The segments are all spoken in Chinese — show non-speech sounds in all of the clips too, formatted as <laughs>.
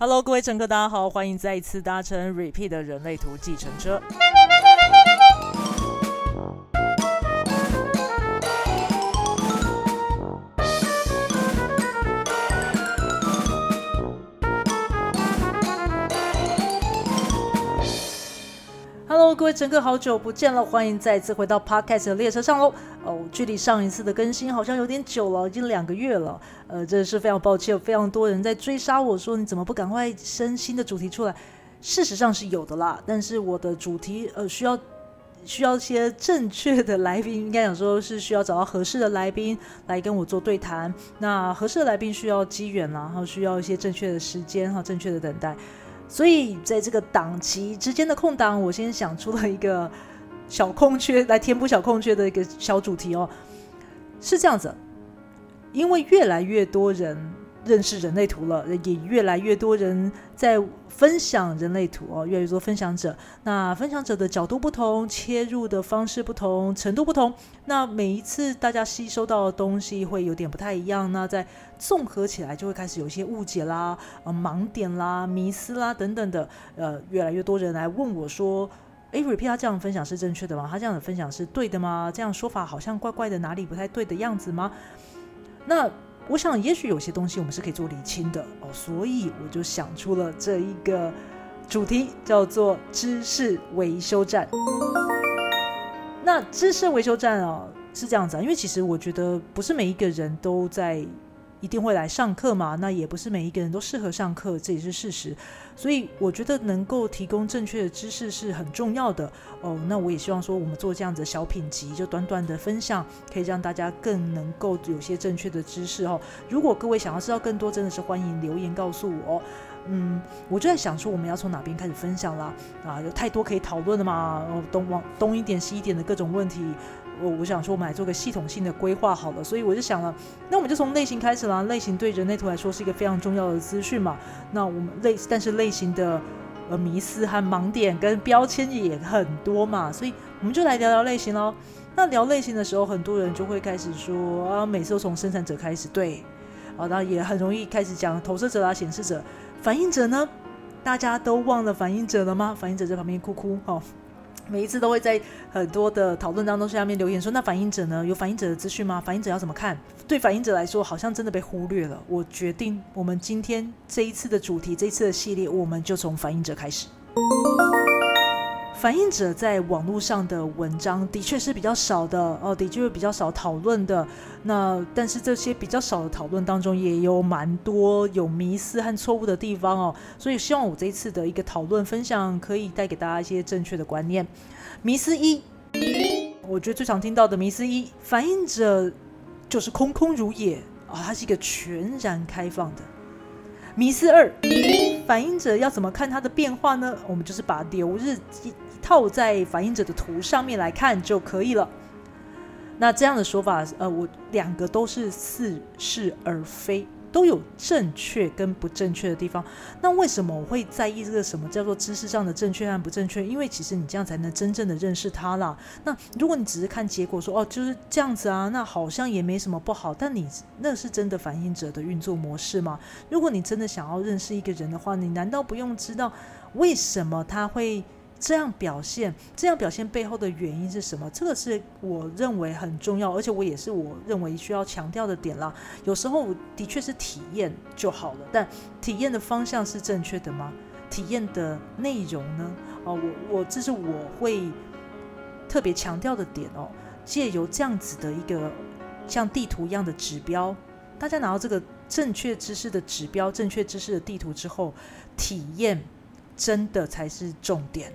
Hello，各位乘客，大家好，欢迎再一次搭乘 Repeat 的人类图计程车。Hello，各位乘客，好久不见了，欢迎再次回到 Podcast 的列车上喽。哦，距离上一次的更新好像有点久了，已经两个月了。呃，真的是非常抱歉，非常多人在追杀我说你怎么不赶快生新的主题出来？事实上是有的啦，但是我的主题呃需要需要一些正确的来宾，应该讲说是需要找到合适的来宾来跟我做对谈。那合适的来宾需要机缘啦，然后需要一些正确的时间哈，正确的等待。所以在这个档期之间的空档，我先想出了一个小空缺来填补小空缺的一个小主题哦，是这样子，因为越来越多人认识人类图了，也越来越多人在分享人类图哦，越来越多分享者，那分享者的角度不同，切入的方式不同，程度不同，那每一次大家吸收到的东西会有点不太一样，那在。综合起来就会开始有一些误解啦、呃盲点啦、迷思啦等等的，呃，越来越多人来问我说：“诶 r e p e a t 他这样分享是正确的吗？他这样的分享是对的吗？这样说法好像怪怪的，哪里不太对的样子吗？”那我想，也许有些东西我们是可以做理清的哦，所以我就想出了这一个主题，叫做知识维修站。那知识维修站啊是这样子啊，因为其实我觉得不是每一个人都在。一定会来上课嘛？那也不是每一个人都适合上课，这也是事实。所以我觉得能够提供正确的知识是很重要的哦。那我也希望说，我们做这样子小品集，就短短的分享，可以让大家更能够有些正确的知识哦。如果各位想要知道更多，真的是欢迎留言告诉我。嗯，我就在想说，我们要从哪边开始分享啦？啊，有太多可以讨论的嘛，东往东一点西一点的各种问题。我我想说，我们来做个系统性的规划好了，所以我就想了，那我们就从类型开始啦。类型对人类图来说是一个非常重要的资讯嘛。那我们类，但是类型的呃迷思和盲点跟标签也很多嘛，所以我们就来聊聊类型喽。那聊类型的时候，很多人就会开始说啊，每次都从生产者开始，对，啊，然后也很容易开始讲投射者啊、显示者、反应者呢。大家都忘了反应者了吗？反应者在旁边哭哭哦。每一次都会在很多的讨论当中下面留言说：“那反应者呢？有反应者的资讯吗？反应者要怎么看？”对反应者来说，好像真的被忽略了。我决定，我们今天这一次的主题，这一次的系列，我们就从反应者开始。反映者在网络上的文章的确是比较少的哦，的确比较少讨论的。那但是这些比较少的讨论当中，也有蛮多有迷思和错误的地方哦。所以希望我这一次的一个讨论分享，可以带给大家一些正确的观念。迷思一，我觉得最常听到的迷思一，反映者就是空空如也啊，它是一个全然开放的。迷思二，反映者要怎么看它的变化呢？我们就是把流日。套在反应者的图上面来看就可以了。那这样的说法，呃，我两个都是似是而非，都有正确跟不正确的地方。那为什么我会在意这个什么叫做知识上的正确和不正确？因为其实你这样才能真正的认识他啦。那如果你只是看结果说哦就是这样子啊，那好像也没什么不好。但你那是真的反应者的运作模式吗？如果你真的想要认识一个人的话，你难道不用知道为什么他会？这样表现，这样表现背后的原因是什么？这个是我认为很重要，而且我也是我认为需要强调的点啦。有时候的确是体验就好了，但体验的方向是正确的吗？体验的内容呢？哦，我我这是我会特别强调的点哦。借由这样子的一个像地图一样的指标，大家拿到这个正确知识的指标、正确知识的地图之后，体验真的才是重点。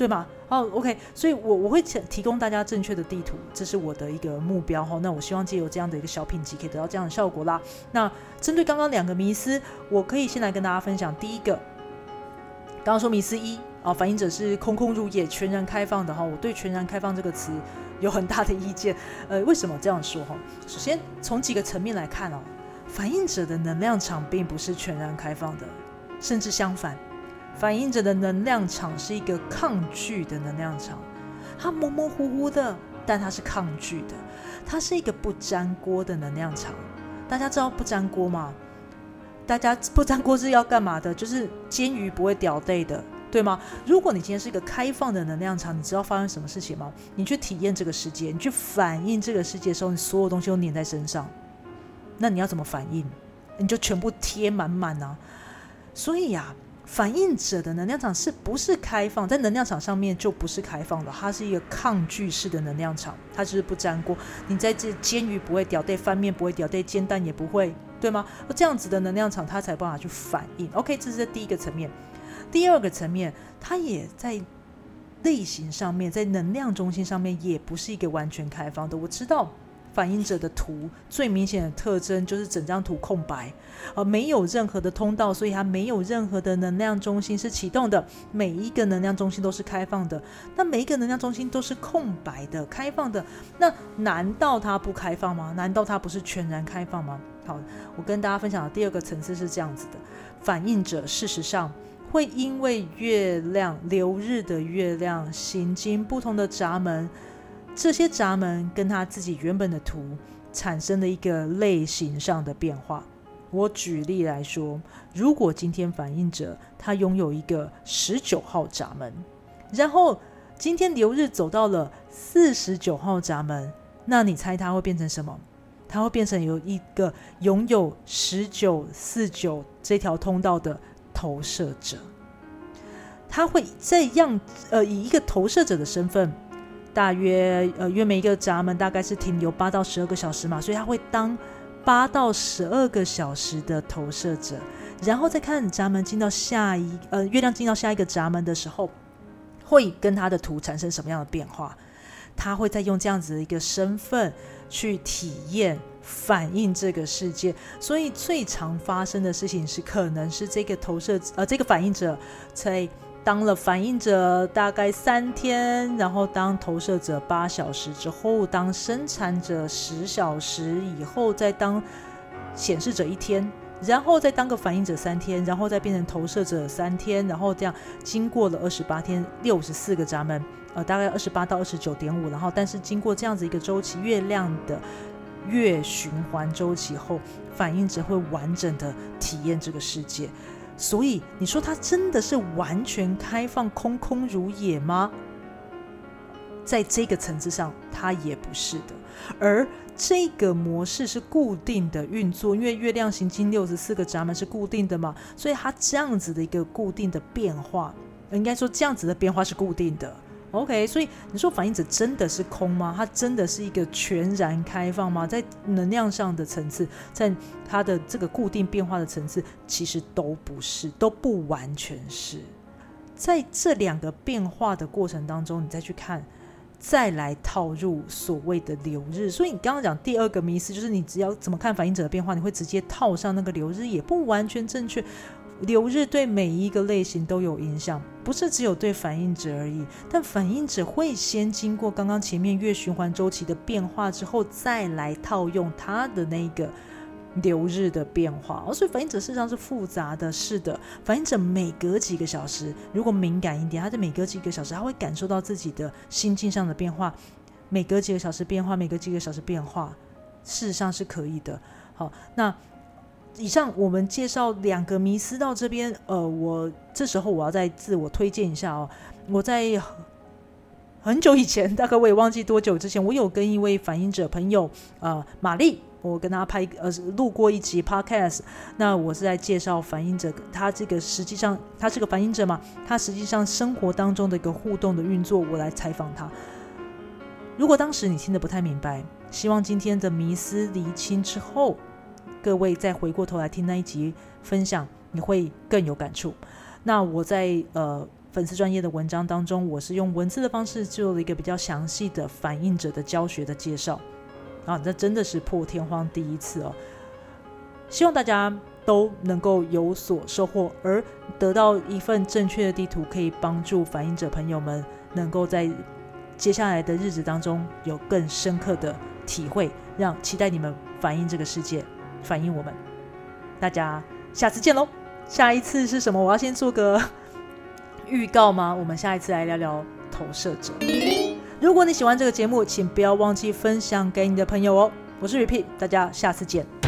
对吗？哦，OK，所以，我我会提供大家正确的地图，这是我的一个目标哈。那我希望借由这样的一个小品集，可以得到这样的效果啦。那针对刚刚两个迷思，我可以先来跟大家分享第一个。刚刚说迷思一啊，反应者是空空如也、全然开放的哈。我对“全然开放”这个词有很大的意见。呃，为什么这样说哈？首先从几个层面来看哦，反应者的能量场并不是全然开放的，甚至相反。反映着的能量场是一个抗拒的能量场，它模模糊糊的，但它是抗拒的，它是一个不粘锅的能量场。大家知道不粘锅吗？大家不粘锅是要干嘛的？就是煎鱼不会掉队的，对吗？如果你今天是一个开放的能量场，你知道发生什么事情吗？你去体验这个世界，你去反映这个世界的时候，你所有东西都粘在身上，那你要怎么反应？你就全部贴满满啊！所以呀。反应者的能量场是不是开放？在能量场上面就不是开放的，它是一个抗拒式的能量场，它就是不粘锅。你在这煎鱼不会掉对，翻面不会掉对，煎蛋也不会，对吗？这样子的能量场，它才办法去反应。OK，这是第一个层面。第二个层面，它也在类型上面，在能量中心上面，也不是一个完全开放的。我知道。反映者的图最明显的特征就是整张图空白，而没有任何的通道，所以它没有任何的能量中心是启动的。每一个能量中心都是开放的，那每一个能量中心都是空白的、开放的。那难道它不开放吗？难道它不是全然开放吗？好，我跟大家分享的第二个层次是这样子的：反映者事实上会因为月亮流日的月亮行经不同的闸门。这些闸门跟他自己原本的图产生了一个类型上的变化。我举例来说，如果今天反应者他拥有一个十九号闸门，然后今天流日走到了四十九号闸门，那你猜他会变成什么？他会变成有一个拥有十九四九这条通道的投射者。他会这样呃，以一个投射者的身份。大约呃，约每一个闸门大概是停留八到十二个小时嘛，所以他会当八到十二个小时的投射者，然后再看闸门进到下一呃月亮进到下一个闸门的时候，会跟他的图产生什么样的变化？他会再用这样子的一个身份去体验反映这个世界，所以最常发生的事情是，可能是这个投射呃这个反应者在。当了反应者大概三天，然后当投射者八小时之后，当生产者十小时以后，再当显示者一天，然后再当个反应者三天，然后再变成投射者三天，然后这样经过了二十八天，六十四个闸门，呃，大概二十八到二十九点五，然后但是经过这样子一个周期，月亮的月循环周期后，反应者会完整的体验这个世界。所以你说它真的是完全开放、空空如也吗？在这个层次上，它也不是的。而这个模式是固定的运作，因为月亮行经六十四个闸门是固定的嘛，所以它这样子的一个固定的变化，应该说这样子的变化是固定的。OK，所以你说反应者真的是空吗？它真的是一个全然开放吗？在能量上的层次，在它的这个固定变化的层次，其实都不是，都不完全是。在这两个变化的过程当中，你再去看，再来套入所谓的流日。所以你刚刚讲第二个迷思，就是你只要怎么看反应者的变化，你会直接套上那个流日，也不完全正确。流日对每一个类型都有影响，不是只有对反应者而已。但反应者会先经过刚刚前面月循环周期的变化之后，再来套用它的那个流日的变化。哦，所以反应者事实上是复杂的。是的，反应者每隔几个小时，如果敏感一点，他在每隔几个小时，他会感受到自己的心境上的变化。每隔几个小时变化，每隔几个小时变化，事实上是可以的。好，那。以上我们介绍两个迷思到这边，呃，我这时候我要再自我推荐一下哦。我在很久以前，大概我也忘记多久之前，我有跟一位反应者朋友，呃，玛丽，我跟他拍呃录过一集 podcast。那我是在介绍反应者，他这个实际上他是个反应者嘛，他实际上生活当中的一个互动的运作，我来采访他。如果当时你听得不太明白，希望今天的迷思厘清之后。各位再回过头来听那一集分享，你会更有感触。那我在呃粉丝专业的文章当中，我是用文字的方式做了一个比较详细的反应者的教学的介绍啊，这真的是破天荒第一次哦。希望大家都能够有所收获，而得到一份正确的地图，可以帮助反应者朋友们能够在接下来的日子当中有更深刻的体会，让期待你们反映这个世界。反映我们，大家下次见喽！下一次是什么？我要先做个 <laughs> 预告吗？我们下一次来聊聊投射者。如果你喜欢这个节目，请不要忘记分享给你的朋友哦。我是 Repeat，大家下次见。